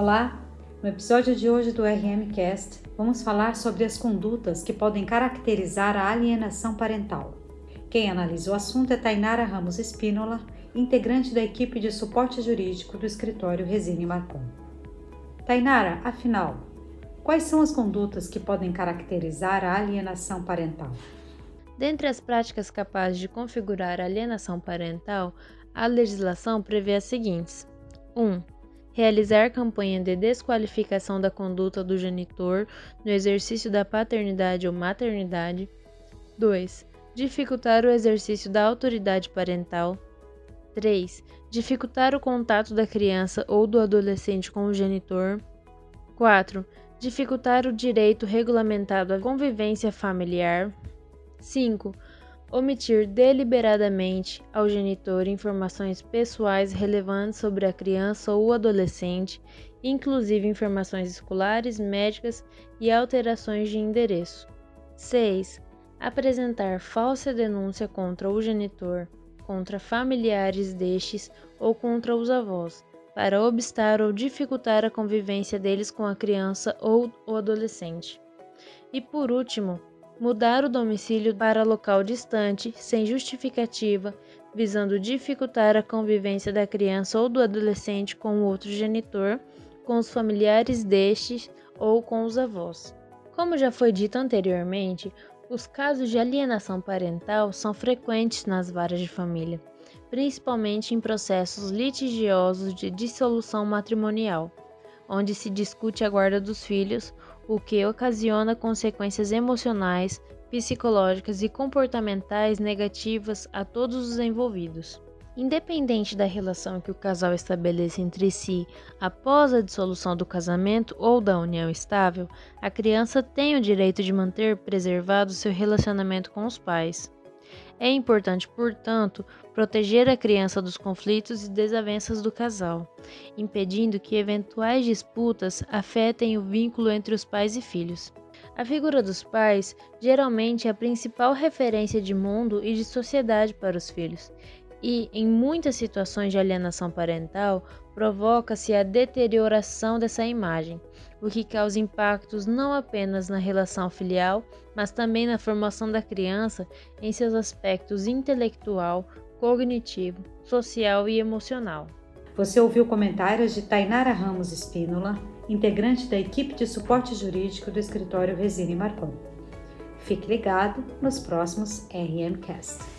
Olá! No episódio de hoje do RMcast, vamos falar sobre as condutas que podem caracterizar a alienação parental. Quem analisa o assunto é Tainara Ramos Espínola, integrante da equipe de suporte jurídico do escritório Resine Marcon. Tainara, afinal, quais são as condutas que podem caracterizar a alienação parental? Dentre as práticas capazes de configurar alienação parental, a legislação prevê as seguintes: 1. Um, realizar campanha de desqualificação da conduta do genitor no exercício da paternidade ou maternidade. 2. Dificultar o exercício da autoridade parental. 3. Dificultar o contato da criança ou do adolescente com o genitor. 4. Dificultar o direito regulamentado à convivência familiar. 5 omitir deliberadamente ao genitor informações pessoais relevantes sobre a criança ou adolescente, inclusive informações escolares, médicas e alterações de endereço. 6. Apresentar falsa denúncia contra o genitor, contra familiares destes ou contra os avós, para obstar ou dificultar a convivência deles com a criança ou o adolescente. E por último, mudar o domicílio para local distante, sem justificativa, visando dificultar a convivência da criança ou do adolescente com o outro genitor, com os familiares destes ou com os avós. Como já foi dito anteriormente, os casos de alienação parental são frequentes nas varas de família, principalmente em processos litigiosos de dissolução matrimonial, onde se discute a guarda dos filhos o que ocasiona consequências emocionais, psicológicas e comportamentais negativas a todos os envolvidos. Independente da relação que o casal estabeleça entre si após a dissolução do casamento ou da união estável, a criança tem o direito de manter preservado seu relacionamento com os pais. É importante, portanto, proteger a criança dos conflitos e desavenças do casal, impedindo que eventuais disputas afetem o vínculo entre os pais e filhos. A figura dos pais geralmente é a principal referência de mundo e de sociedade para os filhos, e, em muitas situações de alienação parental, provoca-se a deterioração dessa imagem, o que causa impactos não apenas na relação filial, mas também na formação da criança em seus aspectos intelectual, cognitivo, social e emocional. Você ouviu comentários de Tainara Ramos Espínola, integrante da equipe de suporte jurídico do escritório Resine Marcon. Fique ligado nos próximos RMcast.